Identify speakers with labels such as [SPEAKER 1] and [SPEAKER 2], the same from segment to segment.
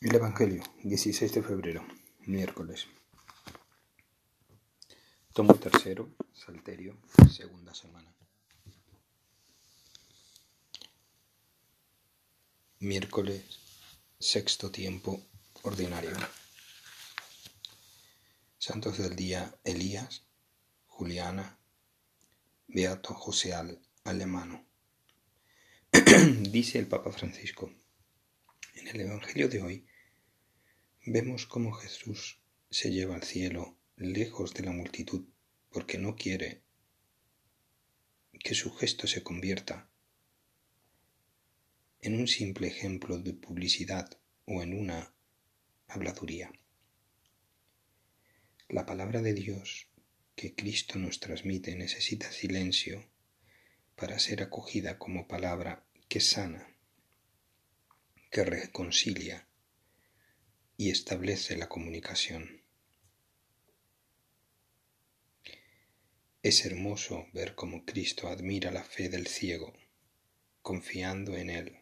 [SPEAKER 1] El Evangelio, 16 de febrero, miércoles. Tomo tercero, Salterio, segunda semana. Miércoles, sexto tiempo ordinario. Santos del día Elías, Juliana, Beato José Alemano. Dice el Papa Francisco. En el Evangelio de hoy vemos cómo Jesús se lleva al cielo lejos de la multitud porque no quiere que su gesto se convierta en un simple ejemplo de publicidad o en una habladuría. La palabra de Dios que Cristo nos transmite necesita silencio para ser acogida como palabra que sana que reconcilia y establece la comunicación. Es hermoso ver cómo Cristo admira la fe del ciego, confiando en Él.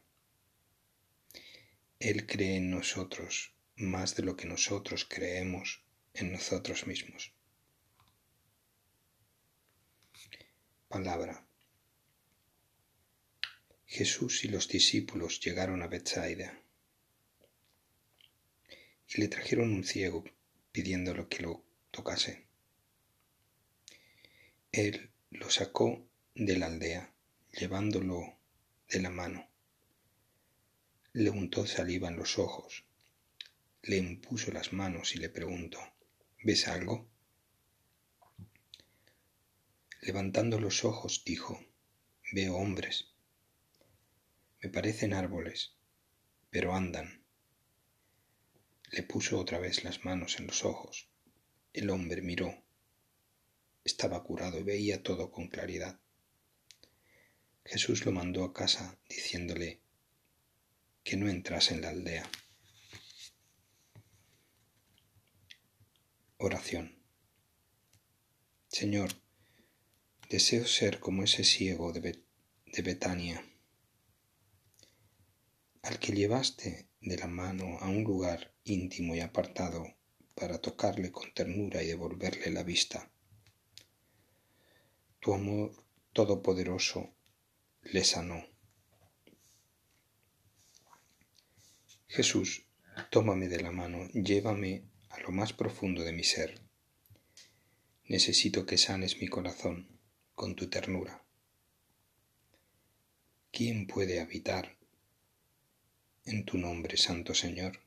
[SPEAKER 1] Él cree en nosotros más de lo que nosotros creemos en nosotros mismos. Palabra Jesús y los discípulos llegaron a Bethsaida y le trajeron un ciego pidiéndolo que lo tocase. Él lo sacó de la aldea, llevándolo de la mano. Le untó saliva en los ojos, le impuso las manos y le preguntó, ¿ves algo? Levantando los ojos dijo, veo hombres me parecen árboles, pero andan. Le puso otra vez las manos en los ojos. El hombre miró. Estaba curado y veía todo con claridad. Jesús lo mandó a casa diciéndole que no entrase en la aldea. Oración. Señor, deseo ser como ese ciego de, Betania al que llevaste de la mano a un lugar íntimo y apartado para tocarle con ternura y devolverle la vista. Tu amor todopoderoso le sanó. Jesús, tómame de la mano, llévame a lo más profundo de mi ser. Necesito que sanes mi corazón con tu ternura. ¿Quién puede habitar en tu nombre, Santo Señor.